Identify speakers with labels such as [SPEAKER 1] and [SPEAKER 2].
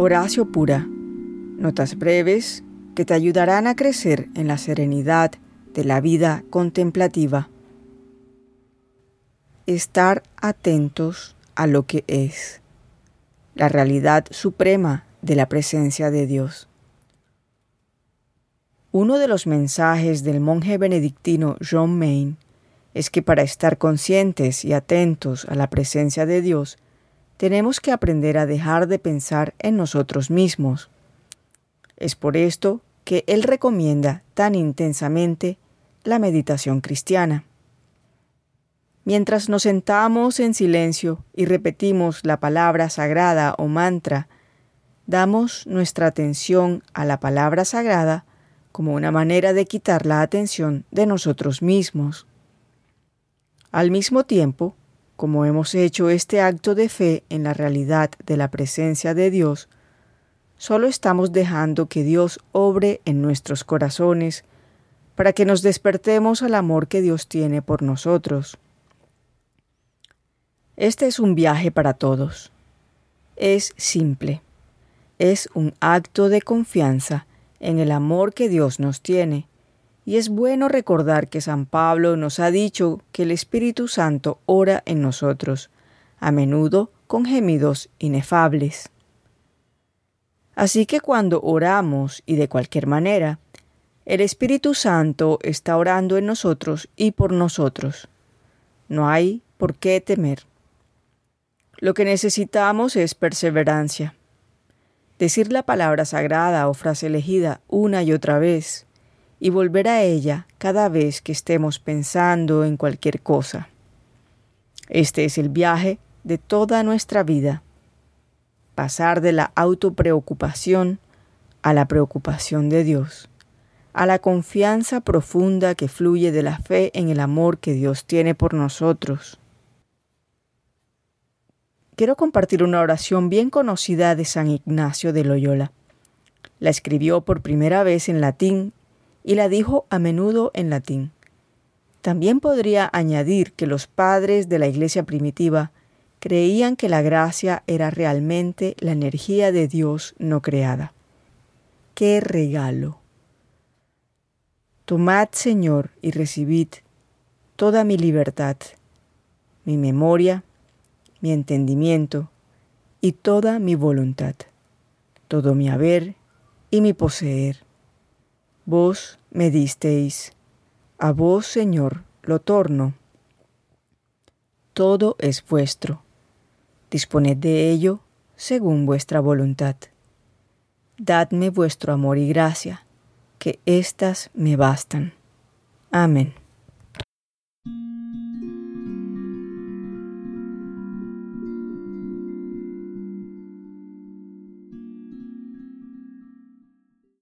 [SPEAKER 1] Horacio Pura. Notas breves que te ayudarán a crecer en la serenidad de la vida contemplativa. Estar atentos a lo que es. La realidad suprema de la presencia de Dios. Uno de los mensajes del monje benedictino John Maine es que para estar conscientes y atentos a la presencia de Dios, tenemos que aprender a dejar de pensar en nosotros mismos. Es por esto que él recomienda tan intensamente la meditación cristiana. Mientras nos sentamos en silencio y repetimos la palabra sagrada o mantra, damos nuestra atención a la palabra sagrada como una manera de quitar la atención de nosotros mismos. Al mismo tiempo, como hemos hecho este acto de fe en la realidad de la presencia de Dios, solo estamos dejando que Dios obre en nuestros corazones para que nos despertemos al amor que Dios tiene por nosotros. Este es un viaje para todos. Es simple. Es un acto de confianza en el amor que Dios nos tiene y es bueno recordar que San Pablo nos ha dicho que el Espíritu Santo ora en nosotros, a menudo con gemidos inefables. Así que cuando oramos y de cualquier manera, el Espíritu Santo está orando en nosotros y por nosotros. No hay por qué temer. Lo que necesitamos es perseverancia. Decir la palabra sagrada o frase elegida una y otra vez, y volver a ella cada vez que estemos pensando en cualquier cosa. Este es el viaje de toda nuestra vida. Pasar de la autopreocupación a la preocupación de Dios, a la confianza profunda que fluye de la fe en el amor que Dios tiene por nosotros. Quiero compartir una oración bien conocida de San Ignacio de Loyola. La escribió por primera vez en latín y la dijo a menudo en latín. También podría añadir que los padres de la Iglesia primitiva creían que la gracia era realmente la energía de Dios no creada. ¡Qué regalo! Tomad, Señor, y recibid toda mi libertad, mi memoria, mi entendimiento y toda mi voluntad, todo mi haber y mi poseer Vos me disteis, a vos, Señor, lo torno. Todo es vuestro. Disponed de ello según vuestra voluntad. Dadme vuestro amor y gracia, que éstas me bastan. Amén.